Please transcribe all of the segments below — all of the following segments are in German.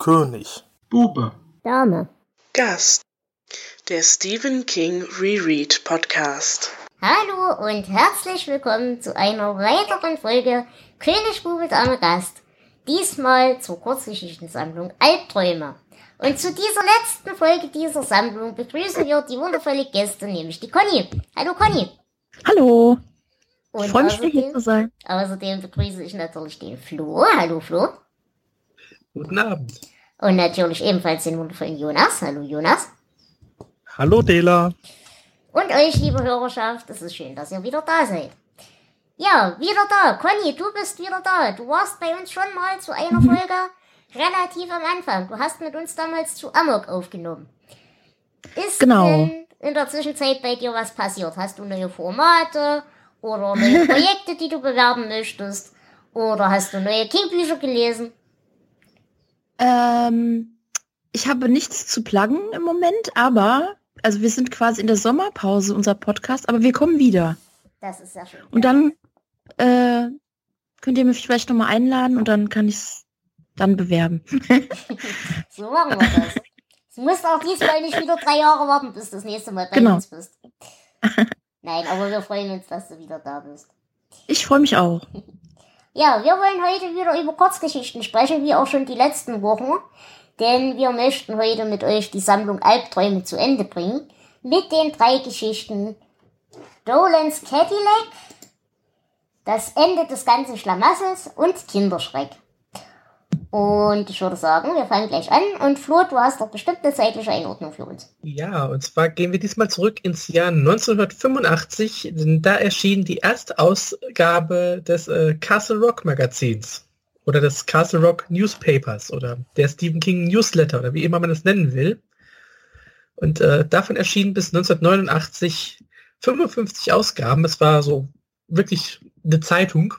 König. Bube. Dame. Gast. Der Stephen King Reread Podcast. Hallo und herzlich willkommen zu einer weiteren Folge König, Bube, Dame, Gast. Diesmal zur Kurzgeschichtensammlung Albträume. Und zu dieser letzten Folge dieser Sammlung begrüßen wir die wundervolle Gäste, nämlich die Conny. Hallo Conny. Hallo. Und Ich freue mich, wieder hier zu sein. Außerdem begrüße ich natürlich den Flo. Hallo Flo. Guten Abend. Und natürlich ebenfalls den wundervollen Jonas. Hallo Jonas. Hallo Dela. Und euch, liebe Hörerschaft, es ist schön, dass ihr wieder da seid. Ja, wieder da. Conny, du bist wieder da. Du warst bei uns schon mal zu einer Folge relativ am Anfang. Du hast mit uns damals zu Amok aufgenommen. Ist Genau. in der Zwischenzeit bei dir was passiert? Hast du neue Formate oder neue Projekte, die du bewerben möchtest? Oder hast du neue King-Bücher gelesen? Ähm, ich habe nichts zu pluggen im Moment, aber, also wir sind quasi in der Sommerpause, unser Podcast, aber wir kommen wieder. Das ist sehr schön. Und dann äh, könnt ihr mich vielleicht nochmal einladen und dann kann ich es dann bewerben. So machen wir das. Du musst auch diesmal nicht wieder drei Jahre warten, bis du das nächste Mal bei Genau. uns bist. Nein, aber wir freuen uns, dass du wieder da bist. Ich freue mich auch. Ja, wir wollen heute wieder über Kurzgeschichten sprechen, wie auch schon die letzten Wochen. Denn wir möchten heute mit euch die Sammlung Albträume zu Ende bringen. Mit den drei Geschichten Dolan's Cadillac, das Ende des ganzen Schlamassels und Kinderschreck. Und ich würde sagen, wir fangen gleich an. Und Flo, du hast doch bestimmt eine zeitliche Einordnung für uns. Ja, und zwar gehen wir diesmal zurück ins Jahr 1985, denn da erschien die erste Ausgabe des äh, Castle Rock Magazins oder des Castle Rock Newspapers oder der Stephen King Newsletter oder wie immer man es nennen will. Und äh, davon erschienen bis 1989 55 Ausgaben. Es war so wirklich eine Zeitung.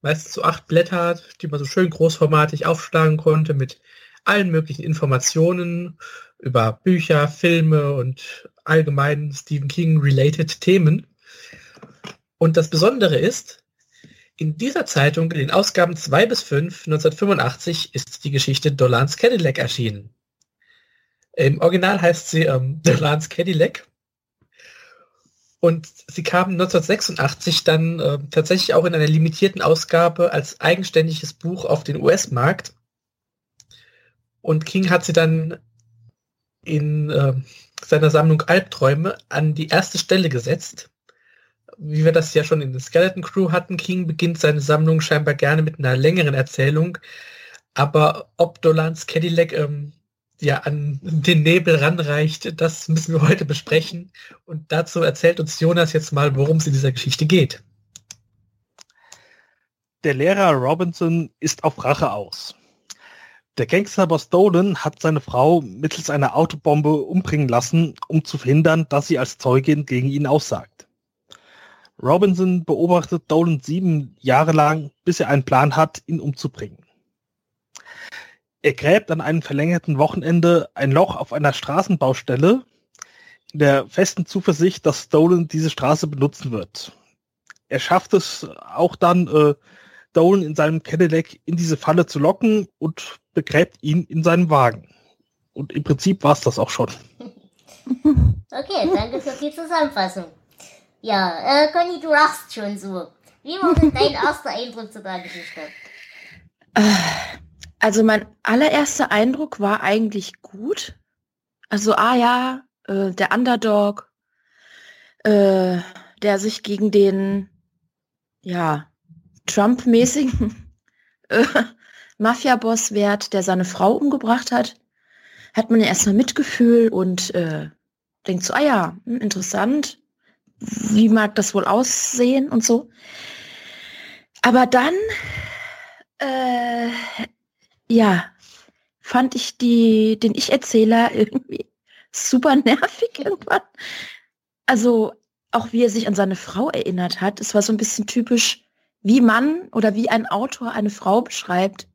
Meistens so acht Blätter, die man so schön großformatig aufschlagen konnte mit allen möglichen Informationen über Bücher, Filme und allgemein Stephen King-related Themen. Und das Besondere ist, in dieser Zeitung, in den Ausgaben 2 bis 5, 1985, ist die Geschichte Dolans Cadillac erschienen. Im Original heißt sie ähm, Dolans Cadillac. Und sie kam 1986 dann äh, tatsächlich auch in einer limitierten Ausgabe als eigenständiges Buch auf den US-Markt. Und King hat sie dann in äh, seiner Sammlung Albträume an die erste Stelle gesetzt. Wie wir das ja schon in der Skeleton Crew hatten, King beginnt seine Sammlung scheinbar gerne mit einer längeren Erzählung. Aber ob Dolans Cadillac ähm, ja an den Nebel ranreicht, das müssen wir heute besprechen. Und dazu erzählt uns Jonas jetzt mal, worum es in dieser Geschichte geht. Der Lehrer Robinson ist auf Rache aus. Der Gangsterboss Dolan hat seine Frau mittels einer Autobombe umbringen lassen, um zu verhindern, dass sie als Zeugin gegen ihn aussagt. Robinson beobachtet Dolan sieben Jahre lang, bis er einen Plan hat, ihn umzubringen. Er gräbt an einem verlängerten Wochenende ein Loch auf einer Straßenbaustelle, in der festen Zuversicht, dass Dolan diese Straße benutzen wird. Er schafft es auch dann, äh, Dolan in seinem Cadillac in diese Falle zu locken und begräbt ihn in seinem Wagen. Und im Prinzip war es das auch schon. Okay, danke für die Zusammenfassung. Ja, äh, Conny, du lachst schon so. Wie war denn dein erster Eindruck zu der Geschichte? Also mein allererster Eindruck war eigentlich gut. Also, ah ja, äh, der Underdog, äh, der sich gegen den, ja, Trump-mäßigen äh, Mafia-Boss wehrt, der seine Frau umgebracht hat, hat man ja erstmal Mitgefühl und äh, denkt so, ah ja, hm, interessant, wie mag das wohl aussehen und so. Aber dann, äh, ja, fand ich die, den Ich-Erzähler irgendwie super nervig irgendwann. Also auch wie er sich an seine Frau erinnert hat, es war so ein bisschen typisch, wie man oder wie ein Autor eine Frau beschreibt.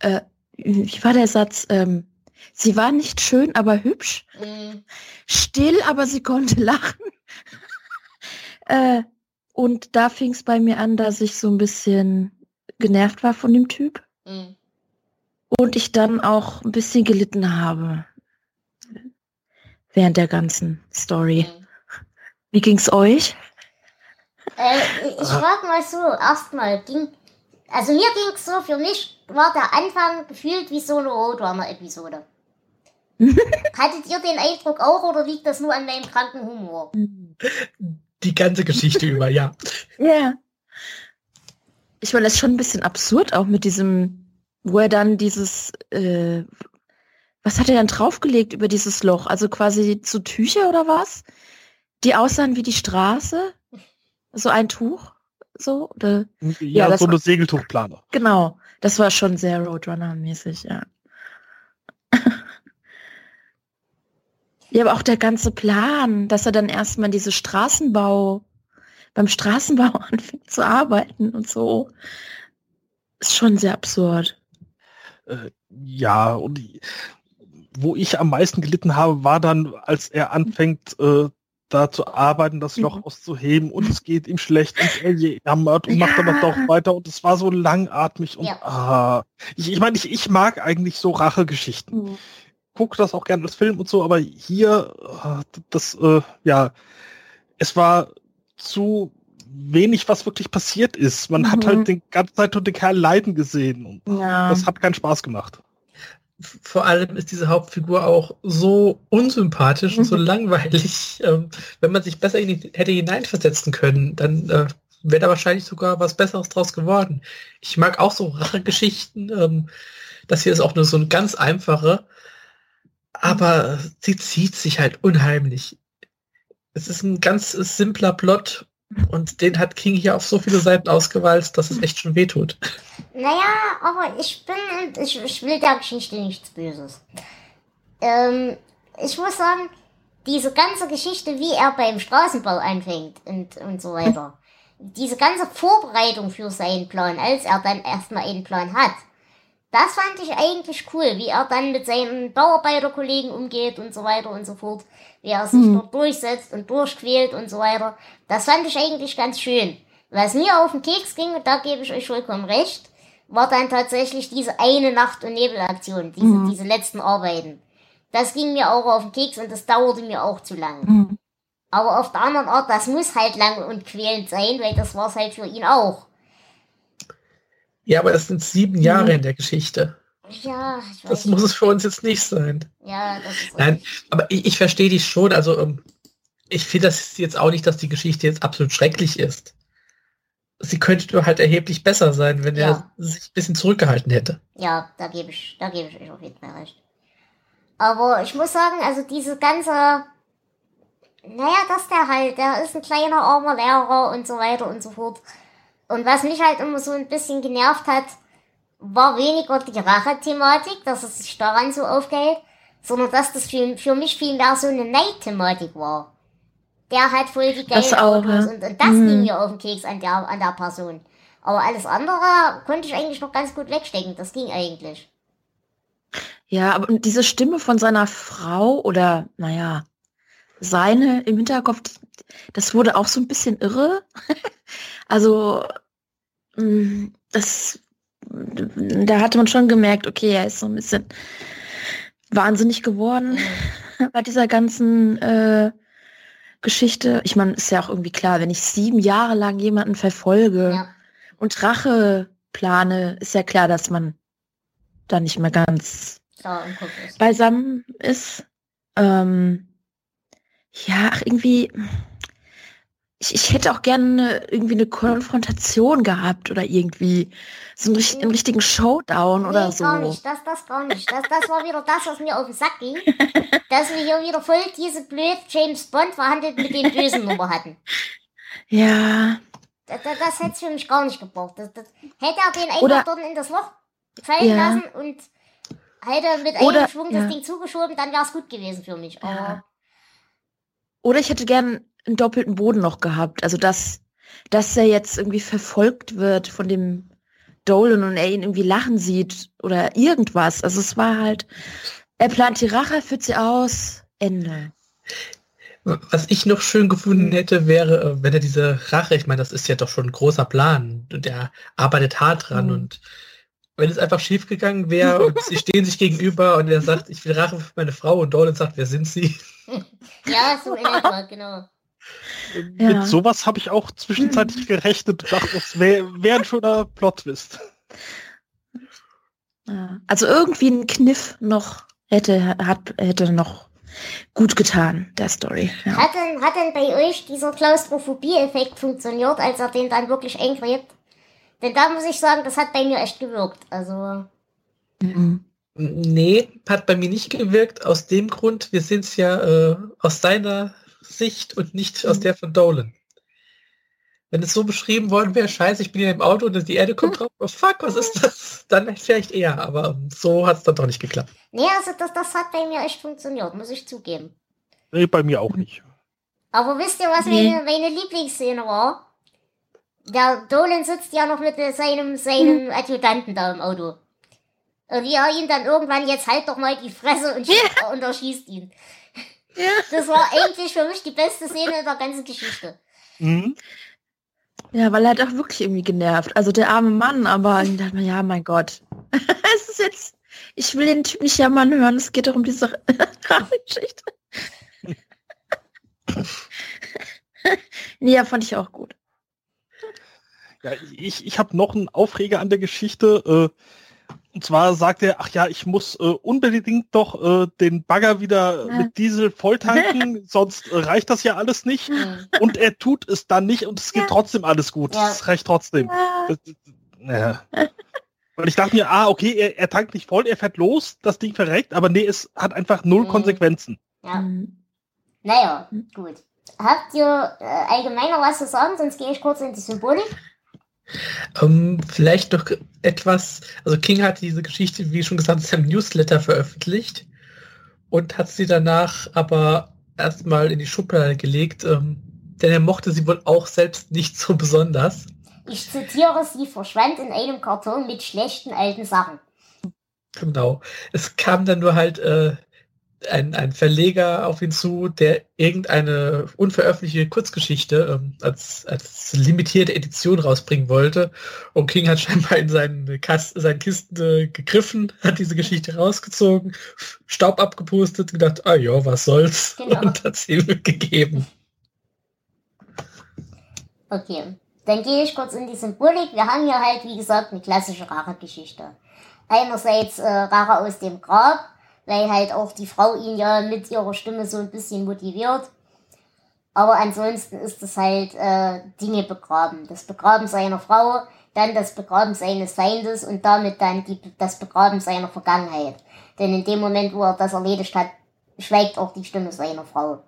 Äh, wie war der Satz? Ähm, sie war nicht schön, aber hübsch. Mhm. Still, aber sie konnte lachen. äh, und da fing es bei mir an, dass ich so ein bisschen genervt war von dem Typ. Mhm. Und ich dann auch ein bisschen gelitten habe. Während der ganzen Story. Mhm. Wie ging's euch? Äh, ich frag mal so, erstmal ging, also mir ging's so, für mich war der Anfang gefühlt wie so eine Roadrunner-Episode. Hattet ihr den Eindruck auch oder liegt das nur an meinem kranken Humor? Die ganze Geschichte über, ja. Ja. Ich meine, das ist schon ein bisschen absurd, auch mit diesem, wo er dann dieses, äh, was hat er dann draufgelegt über dieses Loch? Also quasi so Tücher oder was? Die aussahen wie die Straße? So ein Tuch? So? Oder? Ja, das so eine Segeltuchplane. Genau. Das war schon sehr Roadrunner-mäßig, ja. ja, aber auch der ganze Plan, dass er dann erstmal diese Straßenbau, beim Straßenbau anfängt zu arbeiten und so, ist schon sehr absurd. Äh, ja, und wo ich am meisten gelitten habe, war dann, als er anfängt, äh, da zu arbeiten, das Loch Mhm. auszuheben und es geht ihm schlecht und er jammert und macht aber Ja. doch weiter und es war so langatmig und Ja. ah, ich, ich meine, ich, ich mag eigentlich so Rachegeschichten. Guck das auch gerne als Film und so, aber hier, ah, das, äh, ja, es war zu wenig, was wirklich passiert ist. Man hat Mhm. halt den ganze Zeit nur den Kerl leiden gesehen und Ja. das hat keinen Spaß gemacht. Vor allem ist diese Hauptfigur auch so unsympathisch und so Mhm. langweilig. Ähm, wenn man sich besser in die, hätte hineinversetzen können, dann äh, wäre da wahrscheinlich sogar was Besseres draus geworden. Ich mag auch so Rachegeschichten. Ähm, das hier ist auch nur so ein ganz einfache, aber sie zieht sich halt unheimlich. Es ist ein ganz simpler Plot und den hat King hier auf so viele Seiten ausgewalzt, dass es echt schon wehtut. Naja, aber ich bin, ich, ich will der Geschichte nichts Böses. Ähm, ich muss sagen, diese ganze Geschichte, wie er beim Straßenbau anfängt und, und so weiter, diese ganze Vorbereitung für seinen Plan, als er dann erstmal einen Plan hat, das fand ich eigentlich cool, wie er dann mit seinen Bauarbeiterkollegen umgeht und so weiter und so fort, wie er sich Mhm. dort durchsetzt und durchquält und so weiter. Das fand ich eigentlich ganz schön. Was mir auf den Keks ging, und da gebe ich euch vollkommen recht, war dann tatsächlich diese eine Nacht- und Nebelaktion, diese, Mhm. diese letzten Arbeiten. Das ging mir auch auf den Keks und das dauerte mir auch zu lang. Mhm. Aber auf der anderen Art, das muss halt lang und quälend sein, weil das war es halt für ihn auch. Ja, aber es sind sieben Jahre in der Geschichte. Ja, ich weiß. Das muss es für uns jetzt nicht sein. ja, das ist Nein, richtig. aber ich, ich verstehe dich schon. Also ähm, ich finde das jetzt auch nicht, dass die Geschichte jetzt absolut schrecklich ist. Sie könnte nur halt erheblich besser sein, wenn Ja. er sich ein bisschen zurückgehalten hätte. Ja, da gebe ich, da gebe ich euch auf jeden Fall recht. Aber ich muss sagen, also diese ganze, naja, dass der halt, der ist ein kleiner armer Lehrer und so weiter und so fort. Und was mich halt immer so ein bisschen genervt hat, war weniger die Rache-Thematik, dass es sich daran so aufgehält, sondern dass das für, für mich viel mehr so eine Neid-Thematik war. Der hat voll die Autos ja. und, und das Mhm. ging mir auf den Keks an der, an der Person. Aber alles andere konnte ich eigentlich noch ganz gut wegstecken. Das ging eigentlich. Ja, aber diese Stimme von seiner Frau oder, naja, seine im Hinterkopf, das wurde auch so ein bisschen irre. also, mh, das, da hatte man schon gemerkt, okay, er ist so ein bisschen wahnsinnig geworden bei dieser ganzen äh, Geschichte. Ich meine, ist ja auch irgendwie klar, wenn ich sieben Jahre lang jemanden verfolge Ja. und Rache plane, ist ja klar, dass man da nicht mehr ganz ist. beisammen ist. Ähm, ja, ach, irgendwie, ich, ich hätte auch gerne irgendwie eine Konfrontation gehabt oder irgendwie so einen, einen richtigen Showdown oder nee, so. gar nicht. Das, das gar nicht. Das, das war wieder das, was mir auf den Sack ging. dass wir hier wieder voll diese blöd James Bond verhandelt mit den Bösen Nummer hatten. Ja, Das, das, hätte es für mich gar nicht gebraucht. Das, das, hätte er den einfach Oder- dort in das Loch fallen Ja. lassen und hätte mit einem Oder- Schwung ja. das Ding zugeschoben, dann wäre es gut gewesen für mich. Ja. Oder ich hätte gern einen doppelten Boden noch gehabt. Also dass, dass er jetzt irgendwie verfolgt wird von dem Dolan und er ihn irgendwie lachen sieht oder irgendwas. Also es war halt, er plant die Rache, führt sie aus, Ende. Was ich noch schön gefunden hätte, wäre, äh, wenn er diese Rache, ich meine, das ist ja doch schon ein großer Plan und er arbeitet hart dran Mhm. und wenn es einfach schief gegangen wäre und sie stehen sich gegenüber und er sagt, ich will Rache für meine Frau und Dolan sagt, wer sind sie? Ja, so in etwa, genau. Ja. Mit sowas habe ich auch zwischenzeitlich gerechnet und dachte, das wäre wär ein schöner Plot-Twist. Also irgendwie ein Kniff noch hätte, hat, hätte noch gut getan, der Story. Ja. Hat denn, hat denn bei euch dieser Klaustrophobie-Effekt funktioniert, als er den dann wirklich eingräbt? Denn da muss ich sagen, das hat bei mir echt gewirkt. Also, Mhm. Nee, hat bei mir nicht gewirkt, aus dem Grund, wir sind es ja äh, aus seiner Sicht und nicht aus der von Dolan. Wenn es so beschrieben worden wäre, scheiße, ich bin hier im Auto und die Erde kommt drauf, oh fuck, was ist das? Dann vielleicht eher, aber so hat es dann doch nicht geklappt. nee, also das, das hat bei mir echt funktioniert, muss ich zugeben. Nee, bei mir auch nicht. Aber wisst ihr, was Nee. meine, meine Lieblingsszene war? Der Dolan sitzt ja noch mit seinem, seinem Adjutanten da im Auto. Und wie er ihn dann irgendwann, jetzt halt doch mal die Fresse und, schießt, und erschießt ihn. Ja. Das war eigentlich für mich die beste Szene in der ganzen Geschichte. Mhm. ja, weil er hat auch wirklich irgendwie genervt. Also der arme Mann, aber ich dachte mir, ja, mein Gott. es ist jetzt, ich will den Typ nicht jammern hören, es geht doch um diese Geschichte. nee, ja, fand ich auch gut. Ja, ich ich habe noch einen Aufreger an der Geschichte. Äh, und zwar sagt er, ach ja, ich muss äh, unbedingt doch äh, den Bagger wieder Ja. mit Diesel volltanken, sonst äh, reicht das ja alles nicht. Und er tut es dann nicht und es geht Ja. trotzdem alles gut. Ja. Es reicht trotzdem. Ja. Und ich dachte mir, ah, okay, er, er tankt nicht voll, er fährt los, das Ding verreckt, aber nee, es hat einfach null Mhm. Konsequenzen. Ja, Mhm. naja, gut. Habt ihr äh, allgemeiner was zu sagen? Sonst gehe ich kurz in die Symbolik. Ähm, vielleicht noch etwas, also King hat diese Geschichte, wie schon gesagt, in seinem Newsletter veröffentlicht und hat sie danach aber erstmal in die Schublade gelegt, ähm, denn er mochte sie wohl auch selbst nicht so besonders. Ich zitiere, sie verschwand in einem Karton mit schlechten alten Sachen. Genau. Es kam dann nur halt äh, ein, ein Verleger auf ihn zu, der irgendeine unveröffentlichte Kurzgeschichte ähm, als, als limitierte Edition rausbringen wollte. Und King hat scheinbar in seinen, Kast seinen Kisten äh, gegriffen, hat diese Geschichte rausgezogen, Staub abgepustet, gedacht, ah ja, was soll's, Genau. und hat sie gegeben. Okay, dann gehe ich kurz in die Symbolik. Wir haben hier halt, wie gesagt, eine klassische Rache-Geschichte. Einerseits äh, Rache aus dem Grab, weil halt auch die Frau ihn ja mit ihrer Stimme so ein bisschen motiviert. Aber ansonsten ist es halt äh, Dinge begraben. Das Begraben seiner Frau, dann das Begraben seines Feindes und damit dann die, das Begraben seiner Vergangenheit. Denn in dem Moment, wo er das erledigt hat, schweigt auch die Stimme seiner Frau.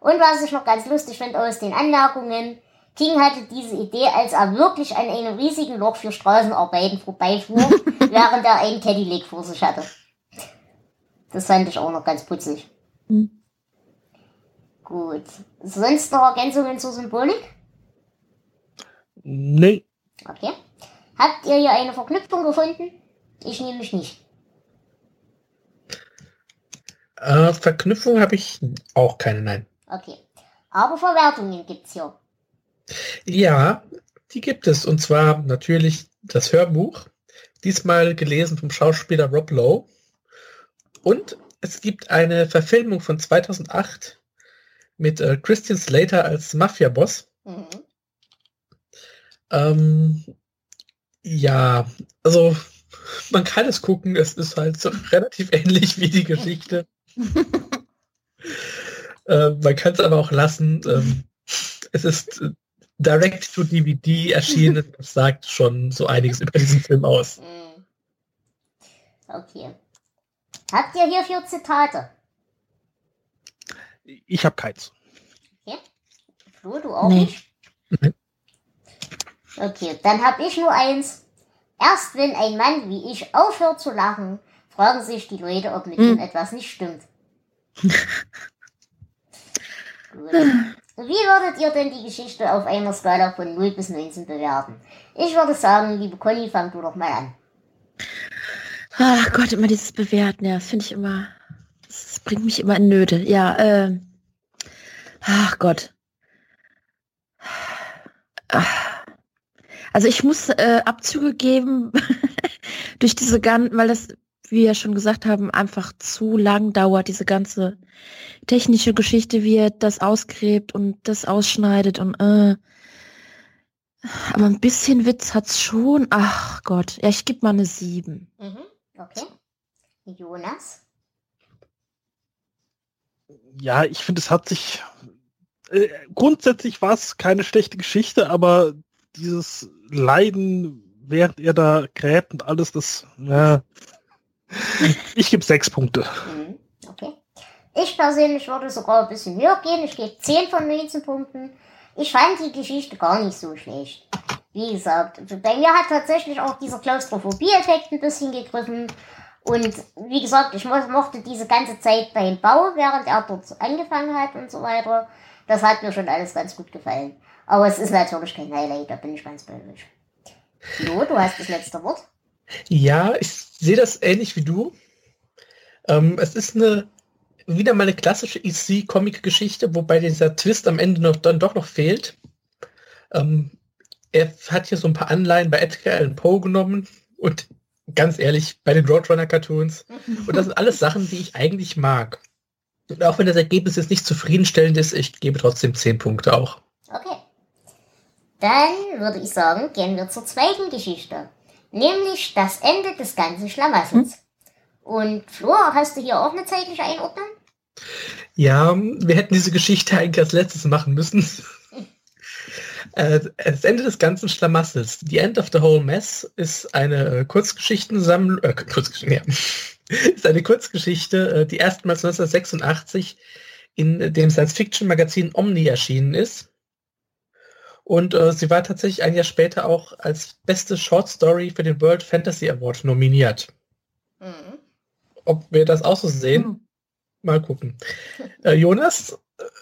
Und was ich noch ganz lustig finde aus den Anmerkungen, King hatte diese Idee, als er wirklich an einem riesigen Loch für Straßenarbeiten vorbeifuhr, während er einen Cadillac vor sich hatte. Das fand ich auch noch ganz putzig. Hm. Gut. Sonst noch Ergänzungen zur Symbolik? Nee, Okay. Habt ihr hier eine Verknüpfung gefunden? Ich nämlich nicht. Äh, Verknüpfung habe ich auch keine, nein. Okay. Aber Verwertungen gibt's hier. Ja, die gibt es. Und zwar natürlich das Hörbuch. Diesmal gelesen vom Schauspieler Rob Lowe. Und es gibt eine Verfilmung von 2008 mit äh, Christian Slater als Mafia-Boss. Mhm. Ähm, ja, also man kann es gucken. Es ist halt so relativ ähnlich wie die Geschichte. äh, man kann es aber auch lassen. Ähm, es ist äh, direct to DVD erschienen. Das sagt schon so einiges über diesen Film aus. Mhm. Okay. Habt ihr hierfür Zitate? ich habe keins. Flo, du auch Nee. nicht? Okay, dann hab ich nur eins. Erst wenn ein Mann wie ich aufhört zu lachen, fragen sich die Leute, ob mit Hm. ihm etwas nicht stimmt. Gut. Wie würdet ihr denn die Geschichte auf einer Skala von 0 bis 19 bewerten? Ich würde sagen, liebe Conny, fang du doch mal an. Ach Gott, immer dieses Bewerten, ja, das finde ich immer, das bringt mich immer in Nöte. Ja, ähm, ach Gott. Also ich muss äh, Abzüge geben durch diese ganzen, weil das, wie wir schon gesagt haben, einfach zu lang dauert, diese ganze technische Geschichte, wie er das ausgräbt und das ausschneidet und äh. Aber ein bisschen Witz hat's schon. Ach Gott, ja, ich gebe mal eine 7. Mhm. Okay. Jonas? Ja, ich finde, es hat sich äh, grundsätzlich war es keine schlechte Geschichte, aber dieses Leiden, während er da gräbt und alles, das, ja, ich gebe sechs Punkte. Mhm. Okay. Ich persönlich würde sogar ein bisschen höher gehen. Ich gebe 10 von 19 Punkten. Ich fand die Geschichte gar nicht so schlecht. Wie gesagt, bei mir hat tatsächlich auch dieser Klaustrophobie-Effekt ein bisschen gegriffen. Und wie gesagt, ich mo- mochte diese ganze Zeit beim Bau, während er dort angefangen hat und so weiter. Das hat mir schon alles ganz gut gefallen. Aber es ist natürlich kein Highlight, da bin ich ganz bei euch. Jo, du hast das letzte Wort. Ja, ich sehe das ähnlich wie du. Ähm, es ist eine wieder mal eine klassische EC-Comic-Geschichte, wobei dieser Twist am Ende noch, dann doch noch fehlt. Ähm, er hat hier so ein paar Anleihen bei Edgar Allan Poe genommen und ganz ehrlich, bei den Roadrunner-Cartoons. Und das sind alles Sachen, die ich eigentlich mag. Und auch wenn das Ergebnis jetzt nicht zufriedenstellend ist, ich gebe trotzdem 10 Punkte auch. Okay. Dann würde ich sagen, gehen wir zur zweiten Geschichte. Nämlich das Ende des ganzen Schlamassels. Und Flor, hast du hier auch eine zeitliche Einordnung? Ja, wir hätten diese Geschichte eigentlich als letztes machen müssen. Äh, Das Ende des ganzen Schlamassels. The End of the Whole Mess ist eine äh, Kurzgeschichtensammlung, äh, Kurzgeschichte, ja. ist eine Kurzgeschichte, äh, die erstmals 1986 in dem Science-Fiction-Magazin Omni erschienen ist. Und äh, sie war tatsächlich ein Jahr später auch als beste Short Story für den World Fantasy Award nominiert. Mhm. Ob wir das auch so sehen? Hm. Mal gucken. Äh, Jonas,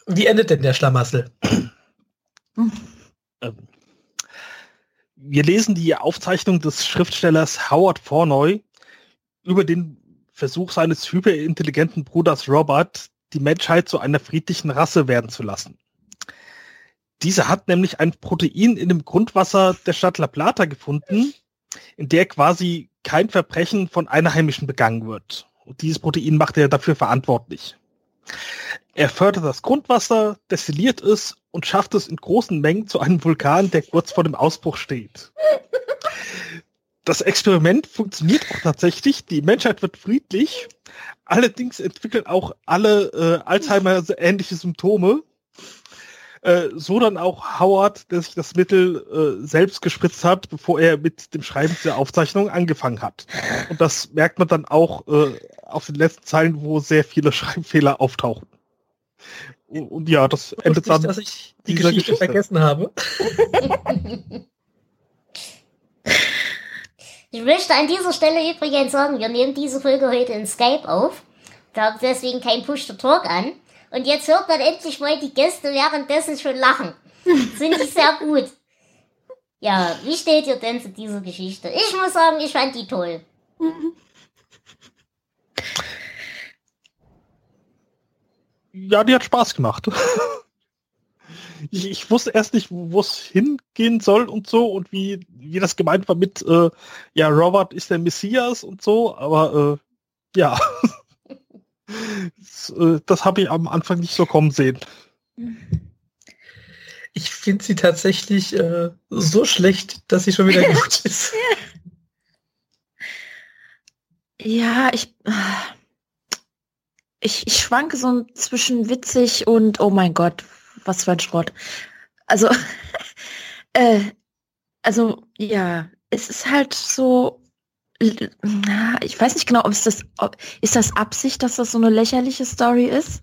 wie endet denn der Schlamassel? Ähm, Wir lesen die Aufzeichnung des Schriftstellers Howard Fornoy über den Versuch seines hyperintelligenten Bruders Robert, die Menschheit zu einer friedlichen Rasse werden zu lassen. Dieser hat nämlich ein Protein in dem Grundwasser der Stadt La Plata gefunden, in der quasi kein Verbrechen von Einheimischen begangen wird. Und dieses Protein macht er dafür verantwortlich. Er fördert das Grundwasser, destilliert es und schafft es in großen Mengen zu einem Vulkan, der kurz vor dem Ausbruch steht. Das Experiment funktioniert auch tatsächlich. Die Menschheit wird friedlich. Allerdings entwickeln auch alle äh, Alzheimer ähnliche Symptome. Äh, so dann auch Howard, der sich das Mittel äh, selbst gespritzt hat, bevor er mit dem Schreiben der Aufzeichnung angefangen hat. Und das merkt man dann auch äh, auf den letzten Zeilen, wo sehr viele Schreibfehler auftauchen. Und, und ja, das endet dann. dass ich die Geschichte, Geschichte. vergessen habe. Ich möchte an dieser Stelle übrigens sagen, wir nehmen diese Folge heute in Skype auf. Da habe deswegen kein Push-to-Talk an. Und jetzt hört man endlich mal die Gäste währenddessen schon lachen. Finde ich sehr gut. Ja, wie steht ihr denn zu dieser Geschichte? Ich muss sagen, ich fand die toll. Ja, die hat Spaß gemacht. ich, ich wusste erst nicht, wo es hingehen soll und so und wie, wie das gemeint war mit, äh, ja, Robert ist der Messias und so, aber äh, ja. das äh, das habe ich am Anfang nicht so kommen sehen. Ich finde sie tatsächlich äh, so schlecht, dass sie schon wieder gut ist. Ja, ich, ich, ich schwanke so zwischen witzig und oh mein Gott, was für ein Schrott. Also, äh, also ja, es ist halt so, na, ich weiß nicht genau, ob es das, ob, ist das Absicht, dass das so eine lächerliche Story ist?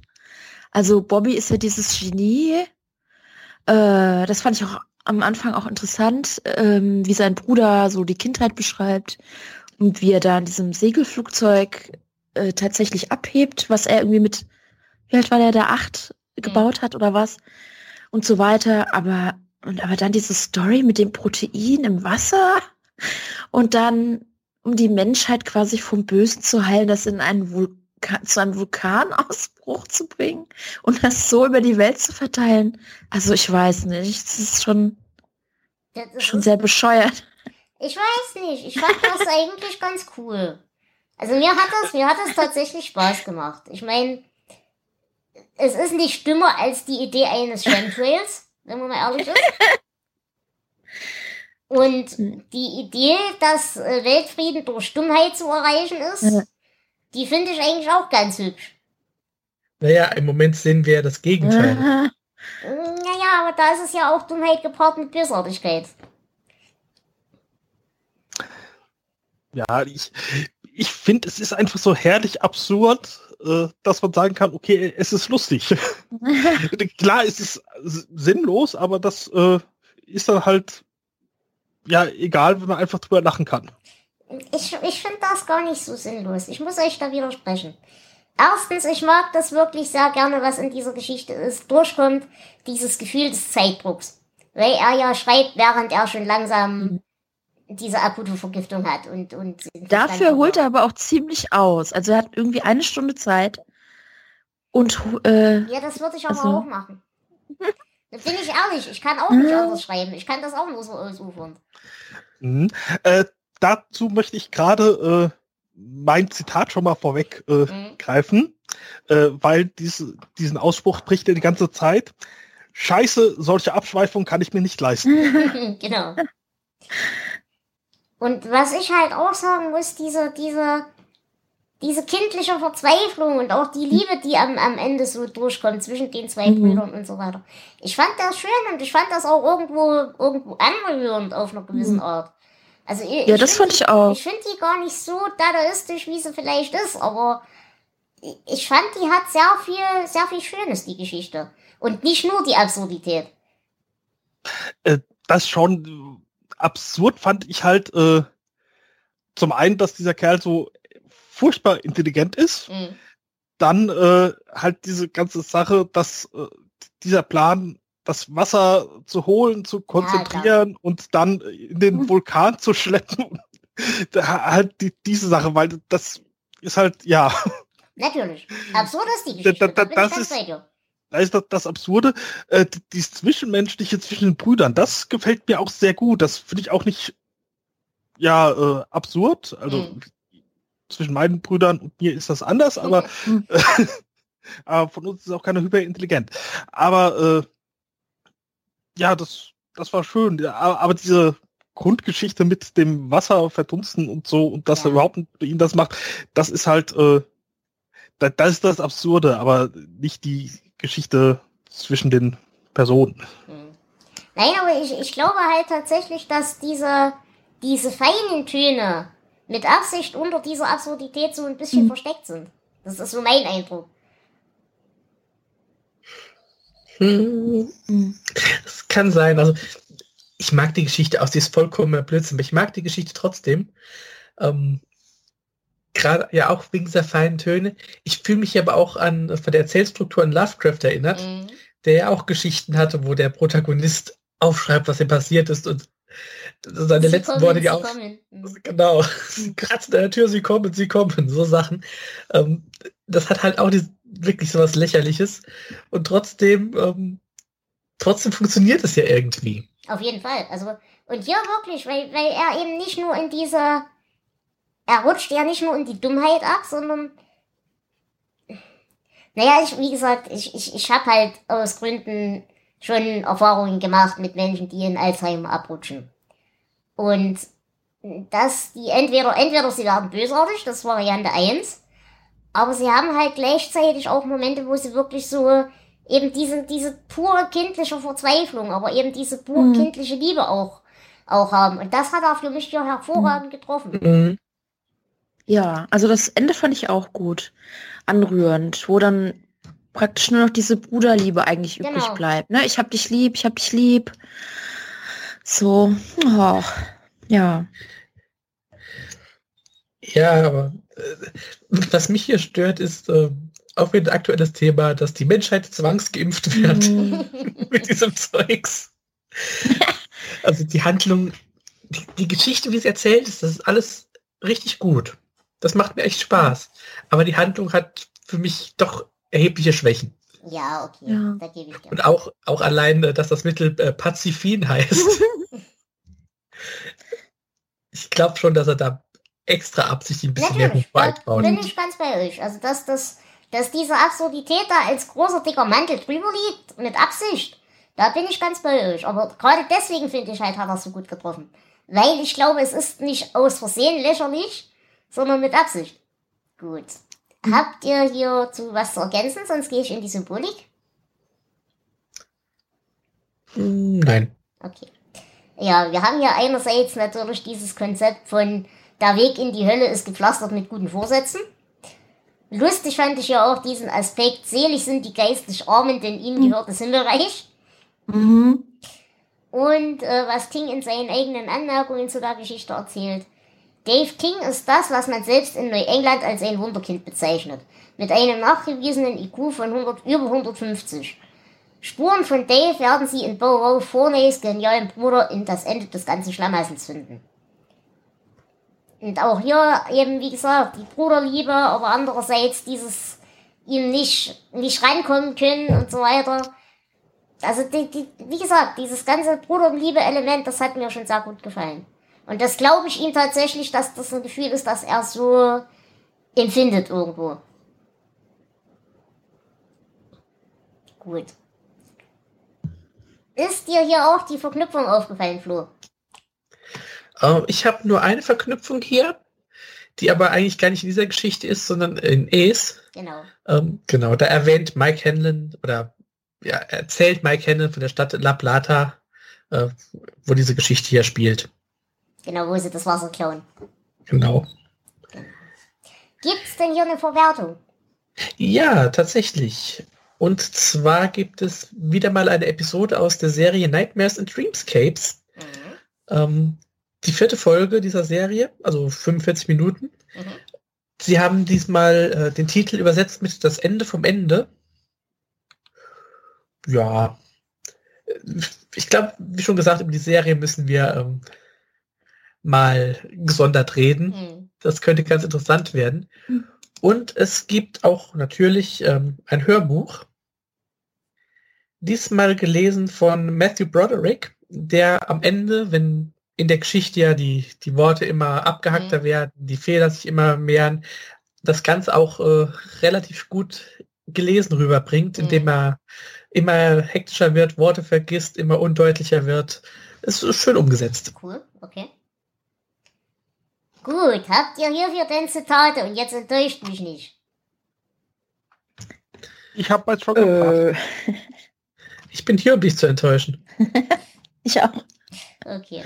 Also Bobby ist ja dieses Genie. Äh, das fand ich auch am Anfang auch interessant, ähm, wie sein Bruder so die Kindheit beschreibt und wie er da in diesem Segelflugzeug äh, tatsächlich abhebt, was er irgendwie mit, wie alt war der, der acht gebaut hat oder was und so weiter. Aber, und, aber dann diese Story mit dem Protein im Wasser und dann, um die Menschheit quasi vom Bösen zu heilen, das in einen Vulkan, zu einem Vulkanausbruch zu bringen und das so über die Welt zu verteilen. Also ich weiß nicht, es ist schon, Das schon ist, sehr bescheuert. Ich weiß nicht. Ich fand das eigentlich ganz cool. Also mir hat das, mir hat das tatsächlich Spaß gemacht. Ich meine, es ist nicht dümmer als die Idee eines Chemtrails, wenn man mal ehrlich ist. Und die Idee, dass äh, Weltfrieden durch Dummheit zu erreichen ist, Ja. die finde ich eigentlich auch ganz hübsch. Naja, im Moment sehen wir das Gegenteil. Naja, aber da ist es ja auch Dummheit gepaart mit Bösartigkeit. Ja, ich, ich finde, es ist einfach so herrlich absurd, äh, dass man sagen kann, okay, es ist lustig. Klar, es ist sinnlos, aber das äh, ist dann halt ja egal, wenn man einfach drüber lachen kann. Ich, ich finde das gar nicht so sinnlos. Ich muss euch da widersprechen. Erstens, ich mag das wirklich sehr gerne, was in dieser Geschichte ist, durchkommt, dieses Gefühl des Zeitdrucks. Weil er ja schreibt, während er schon langsam diese akute Vergiftung hat. Und, und Dafür holt er aber auch ziemlich aus. Also er hat irgendwie eine Stunde Zeit und äh, Ja, das würde ich aber Also- auch machen. Da bin ich ehrlich, ich kann auch nicht anders schreiben. Ich kann das auch nur so ausufern. Mhm. Äh, dazu möchte ich gerade äh, mein Zitat schon mal vorweg äh, Mhm. greifen, äh, weil diese, diesen Ausspruch bricht er die ganze Zeit. Scheiße, solche Abschweifungen kann ich mir nicht leisten. genau. Und was ich halt auch sagen muss, diese, diese, diese kindliche Verzweiflung und auch die Liebe, die am, am Ende so durchkommt zwischen den zwei Mhm. Brüdern und so weiter. Ich fand das schön und ich fand das auch irgendwo, irgendwo anrührend auf einer gewissen Art. Also ich, ja, ich das find fand ich auch. Ich finde die gar nicht so dadaistisch, wie sie vielleicht ist, aber ich- ich fand, die hat sehr viel, sehr viel Schönes, die Geschichte. Und nicht nur die Absurdität. das schon absurd fand ich halt äh, zum einen, dass dieser Kerl so furchtbar intelligent ist, Mhm. dann äh, halt diese ganze Sache, dass äh, dieser Plan, das Wasser zu holen, zu konzentrieren und dann in den Mhm. Vulkan zu schleppen, da, halt die, diese Sache, weil das ist halt, ja, Natürlich. Absurd ist die Da- Geschichte. da- Da, bin das ist-. Da ist das, das Absurde, äh, die- dieses Zwischenmenschliche zwischen den Brüdern, das gefällt mir auch sehr gut. Das finde ich auch nicht, ja, äh, absurd. Also Mhm. zwischen meinen Brüdern und mir ist das anders, aber, Mhm. aber von uns ist auch keiner hyperintelligent. Aber äh, ja, das, das war schön. Ja, aber, diese Grundgeschichte mit dem Wasser verdunsten und so und dass Ja. er überhaupt ihm das macht, das ist halt, äh, da, das ist das Absurde, aber nicht die Geschichte zwischen den Personen. Mhm. Nein, aber ich, ich glaube halt tatsächlich, dass diese, diese feinen Töne mit Absicht unter dieser Absurdität so ein bisschen Mhm. versteckt sind. Das ist so mein Eindruck. Hm, Mhm. Das kann sein. Also ich mag die Geschichte aus, die ist vollkommen Blödsinn, aber ich mag die Geschichte trotzdem. Ähm, Gerade ja auch wegen dieser feinen Töne. Ich fühle mich aber auch an von der Erzählstruktur an Lovecraft erinnert, Mhm. der ja auch Geschichten hatte, wo der Protagonist aufschreibt, was ihm passiert ist und seine Sie letzten kommen, Worte, die auch kommen. Mhm. Genau. Sie kratzen an der Tür, sie kommen, sie kommen. So Sachen. Ähm, das hat halt auch die, wirklich so was Lächerliches. Und trotzdem, ähm, trotzdem funktioniert es ja irgendwie. Auf jeden Fall. Also, und hier wirklich, weil, weil er eben nicht nur in diese, er rutscht ja nicht nur in die Dummheit ab, sondern, naja, ich, wie gesagt, ich, ich, ich habe halt aus Gründen schon Erfahrungen gemacht mit Menschen, die in Alzheimer abrutschen. Und dass die entweder, entweder sie werden bösartig, das ist Variante 1, aber sie haben halt gleichzeitig auch Momente, wo sie wirklich so eben diese, diese pure kindliche Verzweiflung, aber eben diese pure Mhm. kindliche Liebe auch, auch haben. Und das hat er für mich ja hervorragend getroffen. Mhm. Ja, also das Ende fand ich auch gut. Anrührend, wo dann praktisch nur noch diese Bruderliebe eigentlich übrig Genau. bleibt. Ne? Ich hab dich lieb, ich hab dich lieb. So, oh, ja. Ja, aber äh, was mich hier stört, ist äh, auch wieder ein aktuelles Thema, dass die Menschheit zwangsgeimpft wird Mhm. mit diesem Zeugs. also die Handlung, die, die Geschichte, wie sie erzählt ist, das ist alles richtig gut. Das macht mir echt Spaß. Aber die Handlung hat für mich doch erhebliche Schwächen. Ja, okay, Ja. da gebe ich dir. Und auch, auch allein, äh, dass das Mittel äh, Pazifin heißt. ich glaube schon, dass er da extra absichtlich ein bisschen mehr Natürlich, Humor da einbaut. bin ich ganz bei euch. Also, dass, das, dass diese Absurdität da als großer dicker Mantel drüber liegt, mit Absicht, da bin ich ganz bei euch. Aber gerade deswegen finde ich halt, hat er so gut getroffen. Weil ich glaube, es ist nicht aus Versehen lächerlich, sondern mit Absicht. Gut. Habt ihr hierzu was zu ergänzen? Sonst gehe ich in die Symbolik. Hm, Nein. Okay. Ja, wir haben ja einerseits natürlich dieses Konzept von der Weg in die Hölle ist gepflastert mit guten Vorsätzen. Lustig fand ich ja auch diesen Aspekt, selig sind die geistlich Armen, denn ihnen gehört das Himmelreich. Mhm. Und äh, was King in seinen eigenen Anmerkungen zu der Geschichte erzählt. Dave King ist das, was man selbst in Neuengland als ein Wunderkind bezeichnet. Mit einem nachgewiesenen IQ von 100, über 150. Spuren von Dave werden sie in Bo Forneys genialen Bruder in das Ende des ganzen Schlamassens finden. Und auch hier eben, wie gesagt, die Bruderliebe, aber andererseits dieses ihm nicht, nicht rankommen können und so weiter. Also, die, die, wie gesagt, dieses ganze Bruderliebe-Element, das hat mir schon sehr gut gefallen. Und das glaube ich ihm tatsächlich, dass das ein Gefühl ist, dass er so empfindet irgendwo. Gut. Ist dir hier auch die Verknüpfung aufgefallen, Flo? Ähm, ich habe nur eine Verknüpfung hier, die aber eigentlich gar nicht in dieser Geschichte ist, sondern in Ace. Genau. Ähm, genau, da erwähnt Mike Hanlon oder ja, erzählt Mike Hanlon von der Stadt La Plata, äh, wo diese Geschichte hier spielt. Genau, wo sie das Wasser klauen. Genau. Gibt's denn hier eine Verwertung? Ja, tatsächlich. Und zwar gibt es wieder mal eine Episode aus der Serie Nightmares and Dreamscapes. Mhm. Ähm, die vierte Folge dieser Serie, also 45 Minuten. Mhm. Sie haben diesmal äh, den Titel übersetzt mit Das Ende vom Ende. Ja. Ich glaube, wie schon gesagt, über die Serie müssen wir ähm, mal gesondert reden. Mhm. Das könnte ganz interessant werden. Mhm. Und es gibt auch natürlich ähm, ein Hörbuch. Diesmal gelesen von Matthew Broderick, der am Ende, wenn in der Geschichte ja die, die Worte immer abgehackter werden, die Fehler sich immer mehren, das Ganze auch äh, relativ gut gelesen rüberbringt, indem Mhm. er immer hektischer wird, Worte vergisst, immer undeutlicher wird. Es ist schön umgesetzt. Cool, okay. Gut, habt ihr hierfür denn Zitate und jetzt enttäuscht mich nicht. Ich habe Strong gefragt. Äh, Ich bin hier, um dich zu enttäuschen. ich auch. Okay.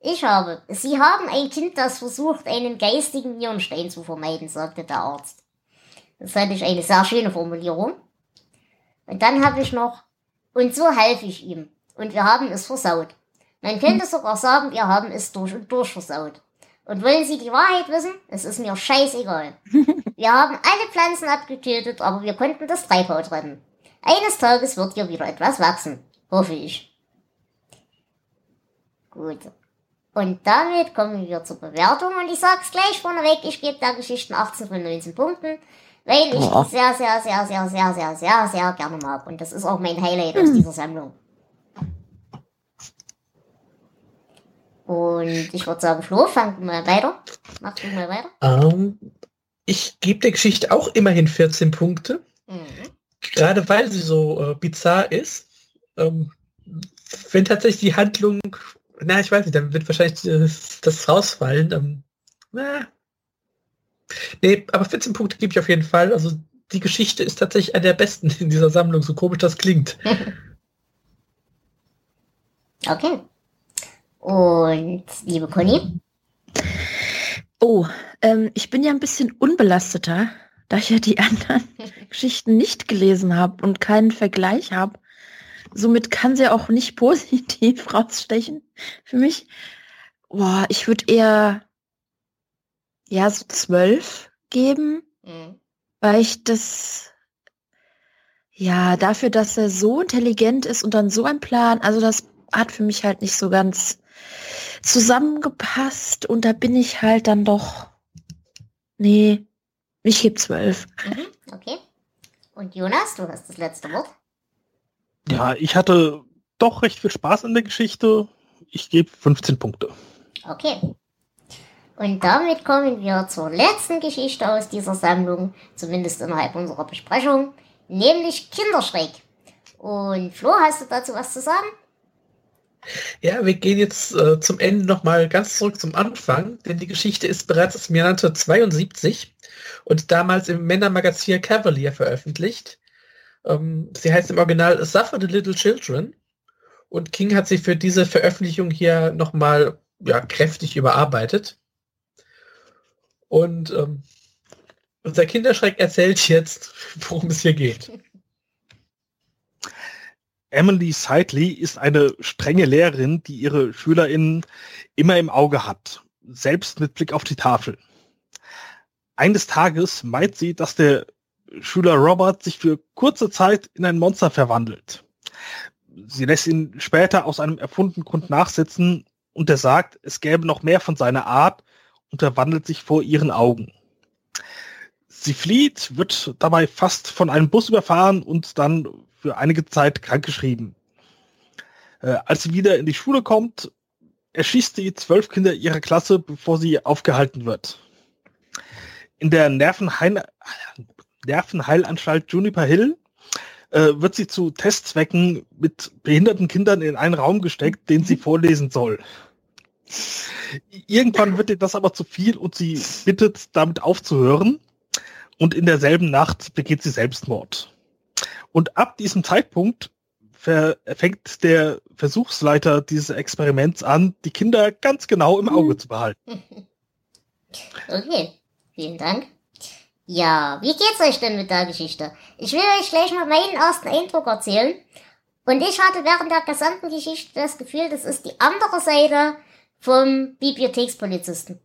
Ich habe, Sie haben ein Kind, das versucht, einen geistigen Nierenstein zu vermeiden, sagte der Arzt. Das fand ich eine sehr schöne Formulierung. Und dann habe ich noch, und so half ich ihm. Und wir haben es versaut. Man könnte sogar sagen, wir haben es durch und durch versaut. Und wollen Sie die Wahrheit wissen? Es ist mir scheißegal. Wir haben alle Pflanzen abgetötet, aber wir konnten das Treibhaus retten. Eines Tages wird hier wieder etwas wachsen. Hoffe ich. Gut. Und damit kommen wir zur Bewertung und ich sag's gleich vorneweg, ich gebe der Geschichte 18 von 19 Punkten, weil ich Ja. die sehr, sehr, sehr, sehr, sehr, sehr, sehr, sehr gerne mag. Und das ist auch mein Highlight aus dieser Sammlung. Und ich würde sagen, Flo, fang mal weiter. Mach du mal weiter. Ähm, ich gebe der Geschichte auch immerhin 14 Punkte, Mhm. gerade weil sie so äh, bizarr ist. Ähm, wenn tatsächlich die Handlung, na, ich weiß nicht, dann wird wahrscheinlich äh, das rausfallen. Ähm, na. Nee, aber 14 Punkte gebe ich auf jeden Fall. Also die Geschichte ist tatsächlich eine der besten in dieser Sammlung, so komisch das klingt. Okay. Und liebe Conny? Oh, ähm, ich bin ja ein bisschen unbelasteter, da ich ja die anderen Geschichten nicht gelesen habe und keinen Vergleich habe. Somit kann sie auch nicht positiv rausstechen für mich. Boah, ich würde eher ja so zwölf geben, Mhm. weil ich das ja dafür, dass er so intelligent ist und dann so ein Plan, also das hat für mich halt nicht so ganz zusammengepasst und da bin ich halt dann doch nee, ich gebe zwölf. Mhm. Okay. Und Jonas, du hast das letzte Wort. Ja, ich hatte doch recht viel Spaß in der Geschichte. Ich gebe 15 Punkte. Okay. Und damit kommen wir zur letzten Geschichte aus dieser Sammlung, zumindest innerhalb unserer Besprechung, nämlich Kinderschreck. Und Flo, hast du dazu was zu sagen? Ja, wir gehen jetzt äh, zum Ende nochmal ganz zurück zum Anfang, denn die Geschichte ist bereits aus dem Jahr 1972 und damals im Männermagazin Cavalier veröffentlicht. Ähm, sie heißt im Original Suffer the Little Children und King hat sie für diese Veröffentlichung hier nochmal ja, kräftig überarbeitet. Und ähm, unser Kinderschreck erzählt jetzt, worum es hier geht. Emily Sidley ist eine strenge Lehrerin, die ihre SchülerInnen immer im Auge hat, selbst mit Blick auf die Tafel. Eines Tages meint sie, dass der Schüler Robert sich für kurze Zeit in ein Monster verwandelt. Sie lässt ihn später aus einem erfundenen Grund nachsitzen und er sagt, es gäbe noch mehr von seiner Art und verwandelt sich vor ihren Augen. Sie flieht, wird dabei fast von einem Bus überfahren und dann für einige Zeit krankgeschrieben. Äh, als sie wieder in die Schule kommt, erschießt sie zwölf Kinder ihrer Klasse, bevor sie aufgehalten wird. In der Nervenheil Nervenheilanstalt Juniper Hill äh, wird sie zu Testzwecken mit behinderten Kindern in einen Raum gesteckt, den sie vorlesen soll. Irgendwann wird ihr das aber zu viel und sie bittet, damit aufzuhören. Und in derselben Nacht begeht sie Selbstmord. Und ab diesem Zeitpunkt fängt der Versuchsleiter dieses Experiments an, die Kinder ganz genau im Auge zu behalten. Okay, vielen Dank. Ja, wie geht's euch denn mit der Geschichte? Ich will euch gleich mal meinen ersten Eindruck erzählen. Und ich hatte während der gesamten Geschichte das Gefühl, das ist die andere Seite vom Bibliothekspolizisten.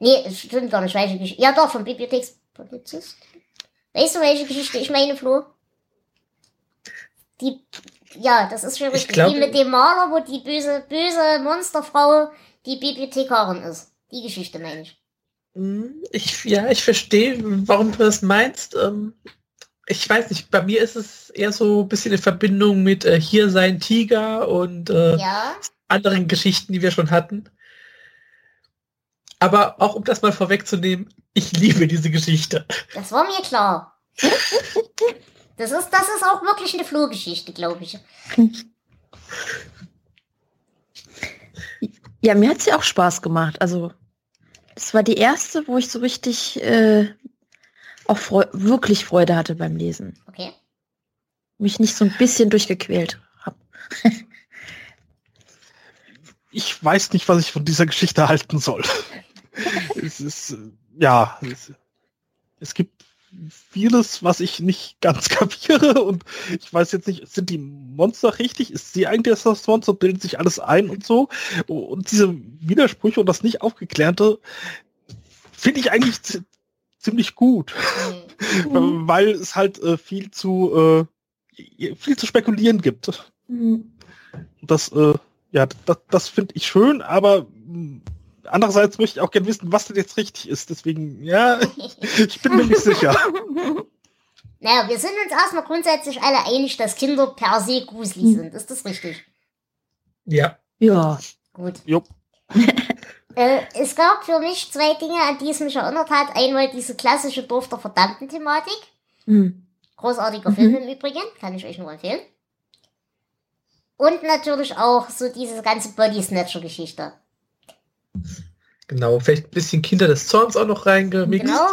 Nee, stimmt gar nicht, welche Geschichte. Ja doch, vom Bibliothekspolizisten. Weißt du, welche Geschichte ich meine, Flo? Die, ja, das ist schon richtig. glaub, die mit dem Maler, wo die böse, böse Monsterfrau die Bibliothekarin ist. Die Geschichte meine ich. Hm, ich, ja, ich verstehe, warum du das meinst. Ähm, ich weiß nicht, bei mir ist es eher so ein bisschen in Verbindung mit äh, Hier sein Tiger und äh, Ja, anderen Geschichten, die wir schon hatten. Aber auch um das mal vorwegzunehmen, ich liebe diese Geschichte. das war mir klar. Das ist, das ist auch wirklich eine Flohgeschichte, glaube ich. Ja, mir hat sie auch Spaß gemacht. Also, das war die erste, wo ich so richtig äh, auch Freu wirklich Freude hatte beim Lesen. Okay. Mich nicht so ein bisschen durchgequält habe. Ich weiß nicht, was ich von dieser Geschichte halten soll. es ist, äh, ja, es, es gibt vieles, was ich nicht ganz kapiere und ich weiß jetzt nicht, sind die Monster richtig? Ist sie eigentlich das Monster? Bildet sich alles ein und so? Und diese Widersprüche und das nicht aufgeklärte finde ich eigentlich zi- ziemlich gut, Mhm. weil es halt äh, viel zu äh, viel zu spekulieren gibt. Mhm. Das, äh, ja, das, das finde ich schön, aber mh, andererseits möchte ich auch gerne wissen, was denn jetzt richtig ist. Deswegen, ja, ich bin mir nicht sicher. Naja, wir sind uns erstmal grundsätzlich alle einig, dass Kinder per se gruselig sind. Ist das richtig? Ja, Ja. Gut. Jo. Äh, es gab für mich zwei Dinge, an die es mich erinnert hat. Einmal diese klassische Dorf der verdammten Thematik. Mhm. Großartiger Mhm. Film im Übrigen, kann ich euch nur empfehlen. Und natürlich auch so diese ganze Body Snatcher Geschichte. Genau. Vielleicht ein bisschen Kinder des Zorns auch noch reingemixt. Genau.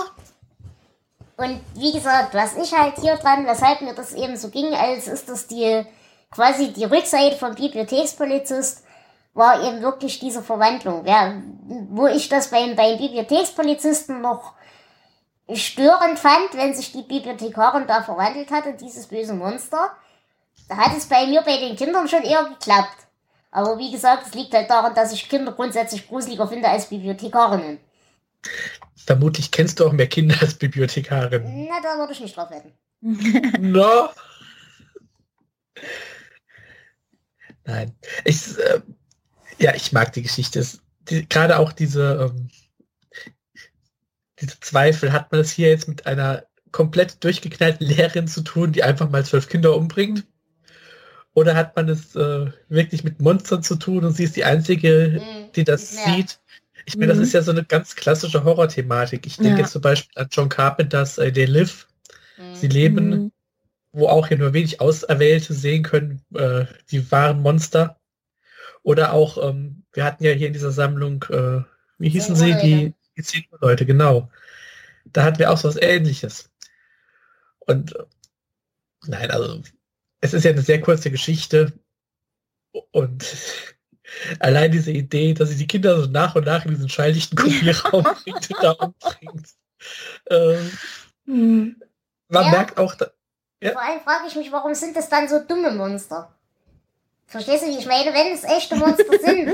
Und wie gesagt, was ich halt hier dran, weshalb mir das eben so ging, als ist das die quasi die Rückseite vom Bibliothekspolizist, war eben wirklich diese Verwandlung. Ja, wo ich das beim, beim Bibliothekspolizisten noch störend fand, wenn sich die Bibliothekarin da verwandelt hatte, dieses böse Monster, da hat es bei mir bei den Kindern schon eher geklappt. Aber wie gesagt, es liegt halt daran, dass ich Kinder grundsätzlich gruseliger finde als Bibliothekarinnen. Vermutlich kennst du auch mehr Kinder als Bibliothekarin. Na, da würde ich nicht drauf wetten. No. Nein. Ich, äh, ja, ich mag die Geschichte. Es, die, gerade auch diese, ähm, diese Zweifel. Hat man es hier jetzt mit einer komplett durchgeknallten Lehrerin zu tun, die einfach mal zwölf Kinder umbringt? Oder hat man es äh, wirklich mit Monstern zu tun und sie ist die Einzige, Mhm. die das Ja. sieht? Ich meine, Mhm. das ist ja so eine ganz klassische Horror-Thematik. Ich denke Ja. jetzt zum Beispiel an John Carpenters äh, They Live. Mhm. Sie leben, Mhm. wo auch hier nur wenig Auserwählte sehen können, äh, die wahren Monster. Oder auch, ähm, wir hatten ja hier in dieser Sammlung, äh, wie hießen sie, die, die zehn Leute, genau. Da hatten wir auch so was ähnliches. Und äh, nein, also es ist ja eine sehr kurze Geschichte und allein diese Idee, dass sie die Kinder so nach und nach in diesen schalldichten Kopierraum bringt und da umbringt. Ähm, Mhm. man Ja. merkt auch, da, Ja. Vor allem frage ich mich, warum sind das dann so dumme Monster? Verstehst du, wie ich meine? Wenn es echte Monster sind,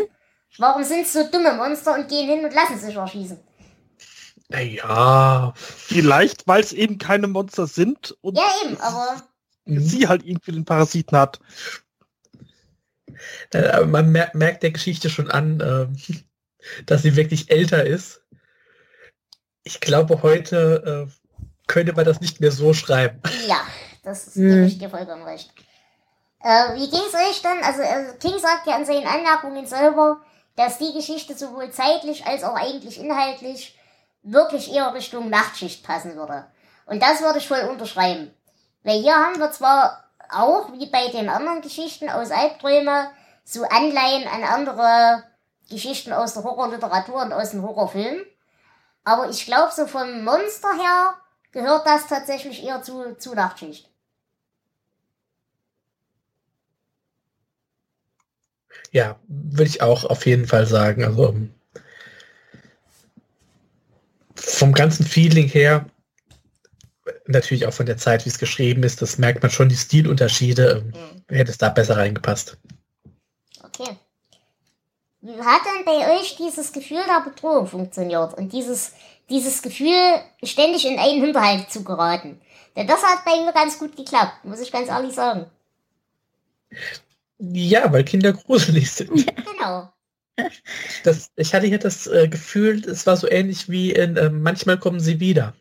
warum sind es so dumme Monster und gehen hin und lassen sich erschießen? naja, Vielleicht, weil es eben keine Monster sind und Ja, eben, aber sie halt irgendwie den Parasiten hat. äh, man mer merkt der Geschichte schon an, ähm, dass sie wirklich älter ist. Ich glaube, heute äh, könnte man das nicht mehr so schreiben. ja, das ist Hm. gebe ich dir vollkommen recht. Äh, wie ging es euch dann? Also äh, King sagt ja in seinen Anmerkungen selber, dass die Geschichte sowohl zeitlich als auch eigentlich inhaltlich wirklich eher Richtung Nachtschicht passen würde. Und das würde ich voll unterschreiben. Weil hier haben wir zwar auch, wie bei den anderen Geschichten aus Albträume, so Anleihen an andere Geschichten aus der Horrorliteratur und aus den Horrorfilmen. Aber ich glaube, so vom Monster her gehört das tatsächlich eher zu, zu Nachtschicht. Ja, würde ich auch auf jeden Fall sagen. Also ähm, vom ganzen Feeling her, natürlich auch von der Zeit, wie es geschrieben ist, das merkt man schon die Stilunterschiede. Ähm, hätte es da besser reingepasst. Okay. Wie hat denn bei euch dieses Gefühl der Bedrohung funktioniert und dieses, dieses Gefühl, ständig in einen Hinterhalt zu geraten? Denn das hat bei mir ganz gut geklappt, muss ich ganz ehrlich sagen. Ja, weil Kinder gruselig sind. Genau. Das, ich hatte hier das äh, Gefühl, es war so ähnlich wie in äh, Manchmal kommen sie wieder,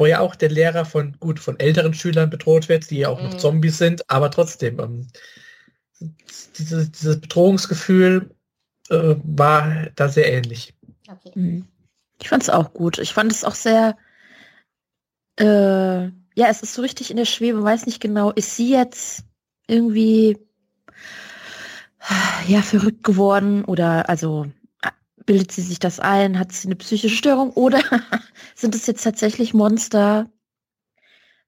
wo ja auch der Lehrer von gut von älteren Schülern bedroht wird, die ja auch noch Mhm. Zombies sind, aber trotzdem ähm, dieses, dieses Bedrohungsgefühl äh, war da sehr ähnlich. Okay. Mhm. Ich fand es auch gut. Ich fand es auch sehr, äh, ja, es ist so richtig in der Schwebe, weiß nicht genau, ist sie jetzt irgendwie, ja, verrückt geworden oder also bildet sie sich das ein, hat sie eine psychische Störung oder sind es jetzt tatsächlich Monster?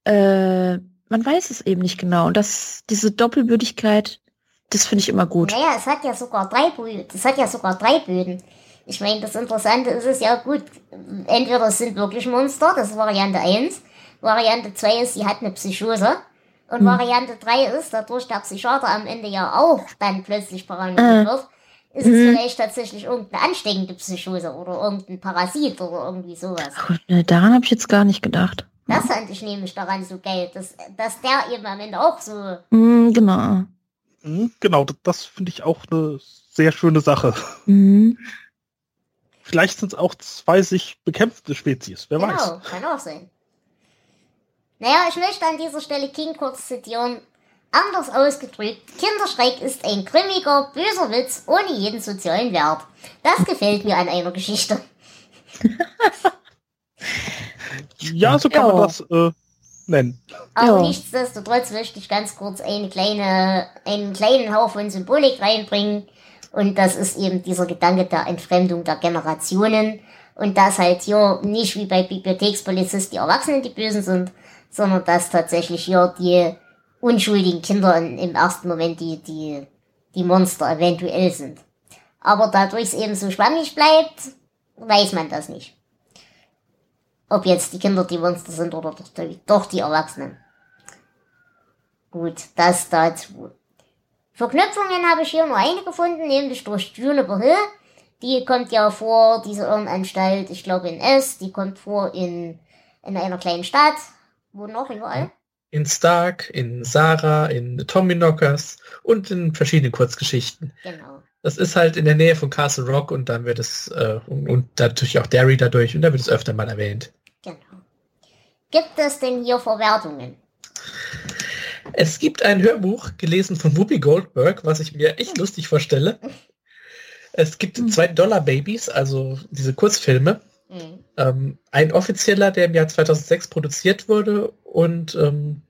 Äh, man weiß es eben nicht genau. Und das, diese Doppelbödigkeit, das finde ich immer gut. Naja, es hat ja sogar drei Böden. Es hat ja sogar drei Böden. Ich meine, das Interessante ist es ja gut. Entweder es sind wirklich Monster, das ist Variante 1. Variante 2 ist, sie hat eine Psychose. Und Hm. Variante 3 ist, dadurch der Psychiater am Ende ja auch dann plötzlich paranoid Äh. wird, ist es Mhm. vielleicht tatsächlich irgendeine ansteckende Psychose oder irgendein Parasit oder irgendwie sowas. Ach, ne, daran habe ich jetzt gar nicht gedacht. Das fand ich nämlich daran so geil, dass, dass der eben am Ende auch so Mhm, genau. Mhm, Genau, das, das finde ich auch eine sehr schöne Sache. Mhm. Vielleicht sind es auch zwei sich bekämpfte Spezies, wer weiß. Genau, kann auch sein. Naja, ich möchte an dieser Stelle King kurz zitieren. Anders ausgedrückt, Kinderschreck ist ein grimmiger, böser Witz ohne jeden sozialen Wert. Das gefällt mir an einer Geschichte. Ja, so kann Ja. man das äh, nennen. Aber Ja. nichtsdestotrotz möchte ich ganz kurz eine kleine, einen kleinen Hauch von Symbolik reinbringen. Und das ist eben dieser Gedanke der Entfremdung der Generationen. Und dass halt hier nicht wie bei Bibliothekspolizist die Erwachsenen die Bösen sind, sondern dass tatsächlich hier die unschuldigen Kinder in, im ersten Moment die, die, die Monster eventuell sind. Aber dadurch es eben so schwammig bleibt, weiß man das nicht. Ob jetzt die Kinder die Monster sind oder doch die, doch die Erwachsenen. Gut, das dazu. Verknüpfungen habe ich hier nur eine gefunden, nämlich durch Juniper Hill. Die kommt ja vor, diese Irrenanstalt, ich glaube in S, die kommt vor in, in einer kleinen Stadt. Wo noch überall? In Stark, in Sarah, in Tommyknockers und in verschiedenen Kurzgeschichten. Genau. Das ist halt in der Nähe von Castle Rock und dann wird es, äh, und, und natürlich auch Derry dadurch, und da wird es öfter mal erwähnt. Genau. Gibt es denn hier Verwertungen? Es gibt ein Hörbuch, gelesen von Whoopi Goldberg, was ich mir echt lustig vorstelle. Es gibt zwei Dollar Babies, also diese Kurzfilme. Mhm. Ähm, ein offizieller, der im Jahr 2006 produziert wurde und ähm,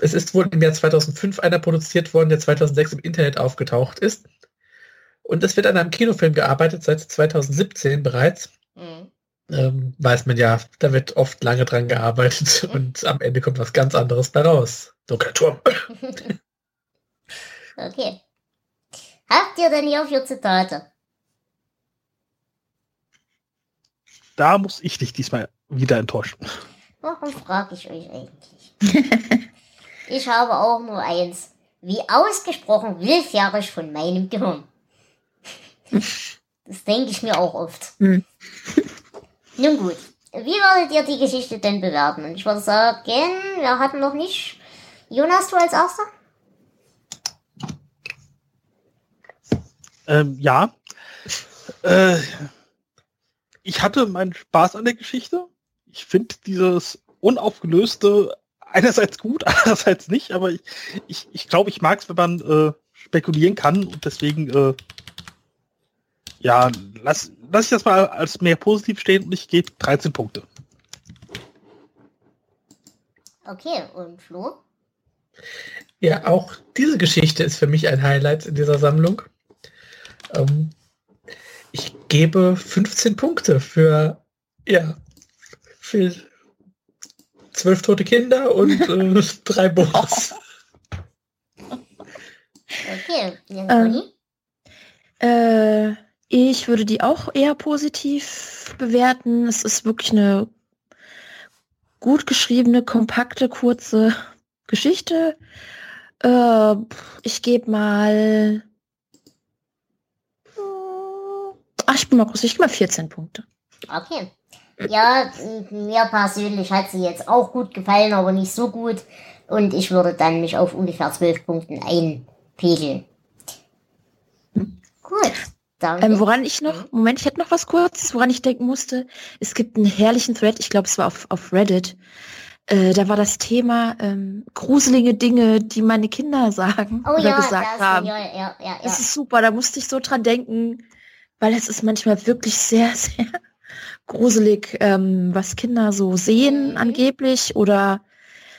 es ist wohl im Jahr 2005 einer produziert worden, der 2006 im Internet aufgetaucht ist. Und es wird an einem Kinofilm gearbeitet, seit 2017 bereits. Mhm. Ähm, weiß man ja, da wird oft lange dran gearbeitet und am Ende kommt was ganz anderes bei raus. Dunkler Turm. okay. Habt ihr denn hier für Zitate? Da muss ich dich diesmal wieder enttäuschen. Warum frage ich euch eigentlich? ich habe auch nur eins. Wie ausgesprochen willfährig von meinem Gehirn. Das denke ich mir auch oft. Hm. Nun gut. Wie würdet ihr die Geschichte denn bewerten? Und ich würde sagen, wir hatten noch nicht. Jonas, du als erster? Ähm, ja. Äh, ich hatte meinen Spaß an der Geschichte. Ich finde dieses unaufgelöste einerseits gut, andererseits nicht, aber ich glaube, ich, ich, glaub, ich mag es, wenn man äh, spekulieren kann und deswegen äh, ja, lass, lass ich das mal als mehr positiv stehen und ich gebe 13 Punkte. Okay, und Flo? Ja, auch diese Geschichte ist für mich ein Highlight in dieser Sammlung. Ähm, ich gebe 15 Punkte für, ja, für zwölf tote Kinder und äh, drei Bonus. Okay, Ähm? Äh, ich würde die auch eher positiv bewerten. Es ist wirklich eine gut geschriebene, kompakte, kurze Geschichte. Äh, ich gebe mal. äh, Ach, ich bin mal groß. Ich gebe mal 14 Punkte. Okay. Ja, mir persönlich hat sie jetzt auch gut gefallen, aber nicht so gut. Und ich würde dann mich auf ungefähr 12 Punkten einpegeln. Gut. Danke. Ähm, woran ich noch, Moment, ich hätte noch was kurzes, woran ich denken musste. Es gibt einen herrlichen Thread, ich glaube, es war auf, auf Reddit. Äh, da war das Thema ähm, gruselige Dinge, die meine Kinder sagen oh oder ja, gesagt das, haben. ja, ja, ja, Das ist super, da musste ich so dran denken, weil es ist manchmal wirklich sehr, sehr gruselig, ähm, was Kinder so sehen Mhm. angeblich oder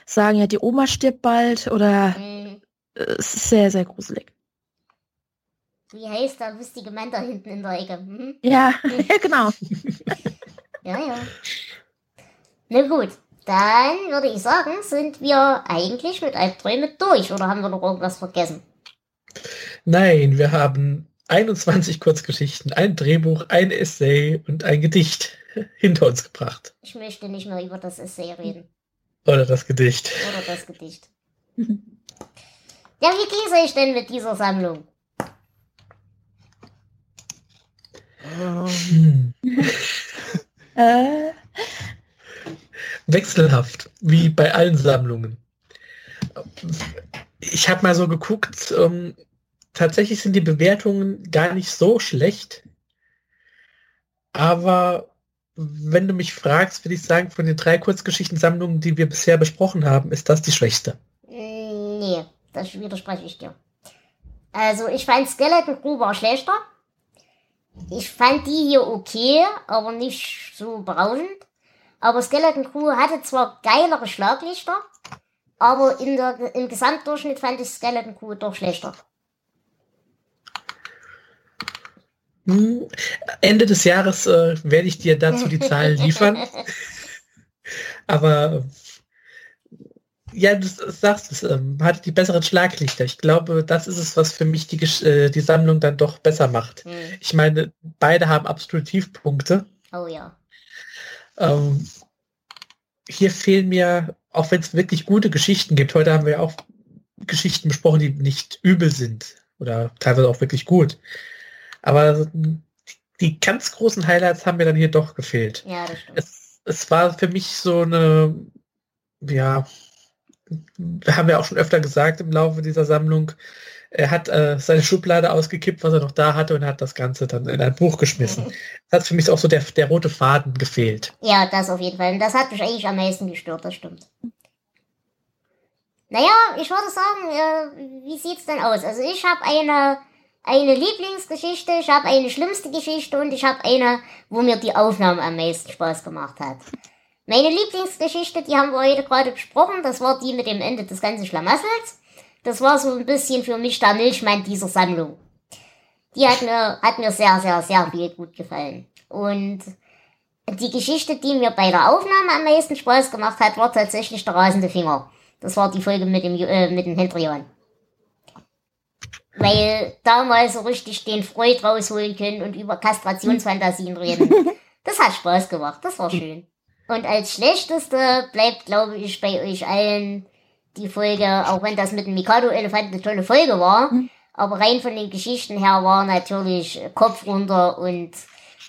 sagen ja, die Oma stirbt bald oder Hm, äh, es ist sehr, sehr gruselig. Wie heißt der lustige Mann da hinten in der Ecke? Hm? Ja, ja genau. Ja, ja. Na gut, dann würde ich sagen, sind wir eigentlich mit Albträume durch oder haben wir noch irgendwas vergessen? Nein, wir haben 21 Kurzgeschichten, ein Drehbuch, ein Essay und ein Gedicht hinter uns gebracht. Ich möchte nicht mehr über das Essay reden Oder das Gedicht. oder das Gedicht. Ja, wie geht's euch denn mit dieser Sammlung? Hm. Äh, Wechselhaft, wie bei allen Sammlungen. Ich habe mal so geguckt, ähm, tatsächlich sind die Bewertungen gar nicht so schlecht. Aber wenn du mich fragst, würde ich sagen, von den drei Kurzgeschichtensammlungen, die wir bisher besprochen haben, ist das die schwächste. Mm, Nee, das widerspreche ich dir. Also, ich fand Skeleton Crew war schlechter. Ich fand die hier okay, aber nicht so berauschend. Aber Skeleton Crew hatte zwar geilere Schlaglichter, aber in der, im Gesamtdurchschnitt fand ich Skeleton Crew doch schlechter. Hm, Ende des Jahres äh, werde ich dir dazu die Zahlen liefern. Aber ja, du sagst es, ähm, hatte die besseren Schlaglichter. Ich glaube, das ist es, was für mich die, äh, die Sammlung dann doch besser macht. Hm. Ich meine, beide haben absolut Tiefpunkte. Oh ja. Ähm, hier fehlen mir, auch wenn es wirklich gute Geschichten gibt, heute haben wir auch Geschichten besprochen, die nicht übel sind oder teilweise auch wirklich gut. Aber die ganz großen Highlights haben mir dann hier doch gefehlt. Ja, das stimmt. Es, es war für mich so eine, ja, haben wir auch schon öfter gesagt im Laufe dieser Sammlung, er hat äh, seine Schublade ausgekippt, was er noch da hatte und hat das Ganze dann in ein Buch geschmissen. Das hat für mich auch so der, der rote Faden gefehlt. Ja, das auf jeden Fall. Und das hat mich eigentlich am meisten gestört, das stimmt. Naja, ich würde sagen, äh, wie sieht's denn aus? Also ich habe eine eine Lieblingsgeschichte, ich habe eine schlimmste Geschichte und ich habe eine, wo mir die Aufnahme am meisten Spaß gemacht hat. Meine Lieblingsgeschichte, die haben wir heute gerade besprochen, das war die mit dem Ende des ganzen Schlamassels. Das war so ein bisschen für mich der Milchmann dieser Sammlung. Die hat mir, hat mir sehr, sehr, sehr viel gut gefallen. Und die Geschichte, die mir bei der Aufnahme am meisten Spaß gemacht hat, war tatsächlich der rasende Finger. Das war die Folge mit dem, äh, mit dem Hendrion. Weil damals so richtig den Freud rausholen können und über Kastrationsfantasien reden. Das hat Spaß gemacht, das war schön. Und als schlechteste bleibt, glaube ich, bei euch allen die Folge, auch wenn das mit dem Mikado-Elefant eine tolle Folge war, mhm. aber rein von den Geschichten her war natürlich Kopf runter und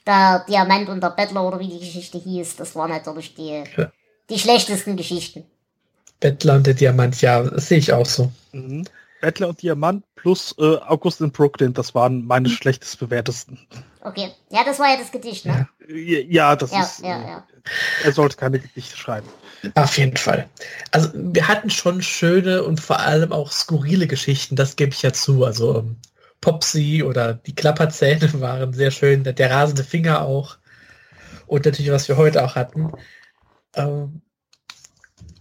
der Diamant und der Bettler oder wie die Geschichte hieß, das waren natürlich die, ja. die schlechtesten Geschichten. Bettler und der Diamant, ja, das sehe ich auch so. Mhm. Bettler und Diamant plus äh, August in Brooklyn, das waren meine mhm. schlechtest bewertesten. Okay, ja, das war ja das Gedicht, ne? Ja, ja das ja, ist. Ja, äh, ja. Er sollte keine Gedichte schreiben. Auf jeden Fall. Also wir hatten schon schöne und vor allem auch skurrile Geschichten, das gebe ich ja zu. Also um, ähm, Popsy oder die Klapperzähne waren sehr schön, der, der, rasende Finger auch. Und natürlich, was wir heute auch hatten. Ähm,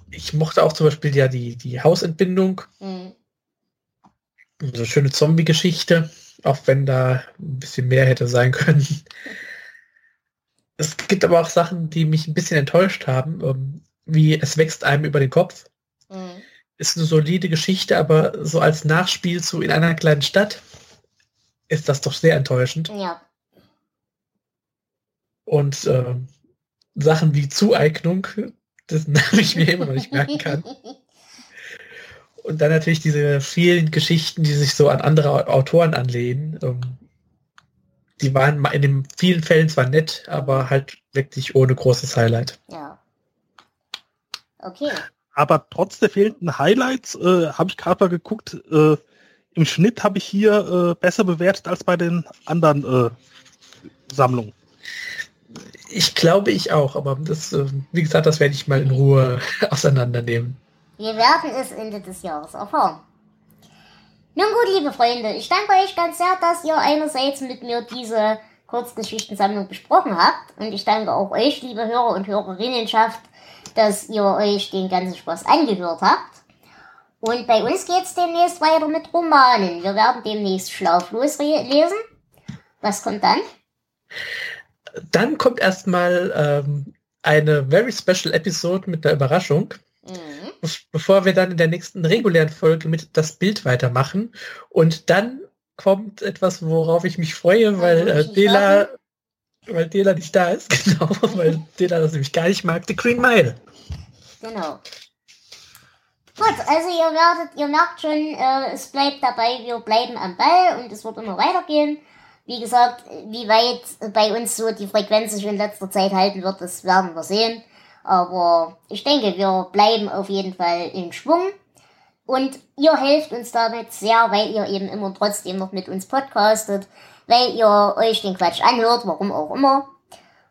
ich mochte auch zum Beispiel ja die, die Hausentbindung. Mhm. So schöne Zombie-Geschichte, auch wenn da ein bisschen mehr hätte sein können. Es gibt aber auch Sachen, die mich ein bisschen enttäuscht haben, ähm, wie es wächst einem über den Kopf. Mhm. Ist eine solide Geschichte, aber so als Nachspiel zu in einer kleinen Stadt ist das doch sehr enttäuschend. Ja. Und äh, Sachen wie Zueignung, das Namen ich mir immer noch nicht merken kann. Und dann natürlich diese vielen Geschichten, die sich so an andere Autoren anlehnen. Ähm, die waren in den vielen Fällen zwar nett, aber halt wirklich ohne großes Highlight. Ja. Okay. Aber trotz der fehlenden Highlights äh, habe ich gerade mal geguckt, äh, im Schnitt habe ich hier äh, besser bewertet als bei den anderen äh, Sammlungen. Ich glaube ich auch, aber das, äh, wie gesagt, das werde ich mal in Ruhe auseinandernehmen. Wir werden es Ende des Jahres erfahren. Nun gut, liebe Freunde, ich danke euch ganz sehr, dass ihr einerseits mit mir diese Kurzgeschichtensammlung besprochen habt und ich danke auch euch, liebe Hörer und Hörerinnenschaft, dass ihr euch den ganzen Spaß angehört habt. Und bei uns geht's demnächst weiter mit Romanen. Wir werden demnächst Schlaflos lesen. Was kommt dann? Dann kommt erstmal ähm, eine very special Episode mit der Überraschung. Mhm. Bevor wir dann in der nächsten regulären Folge mit das Bild weitermachen. Und dann kommt etwas, worauf ich mich freue, weil äh, Dela, weil Dela nicht da ist, genau, weil Dela das nämlich gar nicht mag, The Green Mile. Genau. Gut, also ihr werdet, ihr merkt schon, äh, es bleibt dabei, wir bleiben am Ball und es wird immer weitergehen. Wie gesagt, wie weit bei uns so die Frequenz sich in letzter Zeit halten wird, das werden wir sehen. Aber ich denke, wir bleiben auf jeden Fall in Schwung. Und ihr helft uns damit sehr, weil ihr eben immer trotzdem noch mit uns podcastet, weil ihr euch den Quatsch anhört, warum auch immer.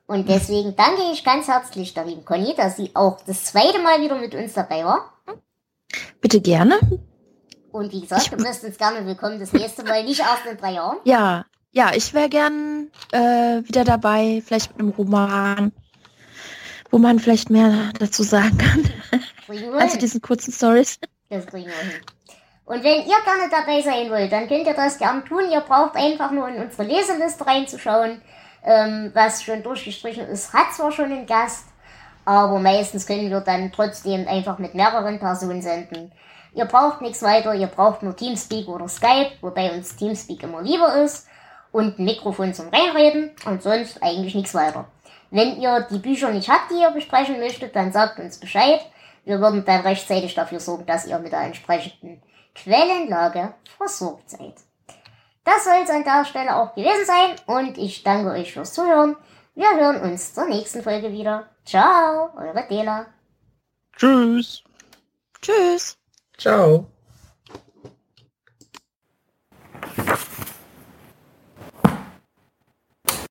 Und deswegen danke ich ganz herzlich der lieben Conny, dass sie auch das zweite Mal wieder mit uns dabei war. Bitte gerne. Und wie gesagt, du bist uns gerne willkommen das nächste Mal, nicht erst in drei Jahren. Ja, ja, ich wäre gern äh, wieder dabei, vielleicht mit einem Roman, wo man vielleicht mehr dazu sagen kann. Also diesen kurzen Stories. Das kriegen wir hin. Und wenn ihr gerne dabei sein wollt, dann könnt ihr das gerne tun. Ihr braucht einfach nur in unsere Leseliste reinzuschauen ähm, was schon durchgestrichen ist, hat zwar schon einen Gast, aber meistens können wir dann trotzdem einfach mit mehreren Personen senden. Ihr braucht nichts weiter, ihr braucht nur Teamspeak oder Skype, wobei uns Teamspeak immer lieber ist, und ein Mikrofon zum Reinreden und sonst eigentlich nichts weiter. Wenn ihr die Bücher nicht habt, die ihr besprechen möchtet, dann sagt uns Bescheid. Wir würden dann rechtzeitig dafür sorgen, dass ihr mit der entsprechenden Quellenlage versorgt seid. Das soll es an der Stelle auch gewesen sein und ich danke euch fürs Zuhören. Wir hören uns zur nächsten Folge wieder. Ciao, eure Dela. Tschüss. Tschüss. Ciao.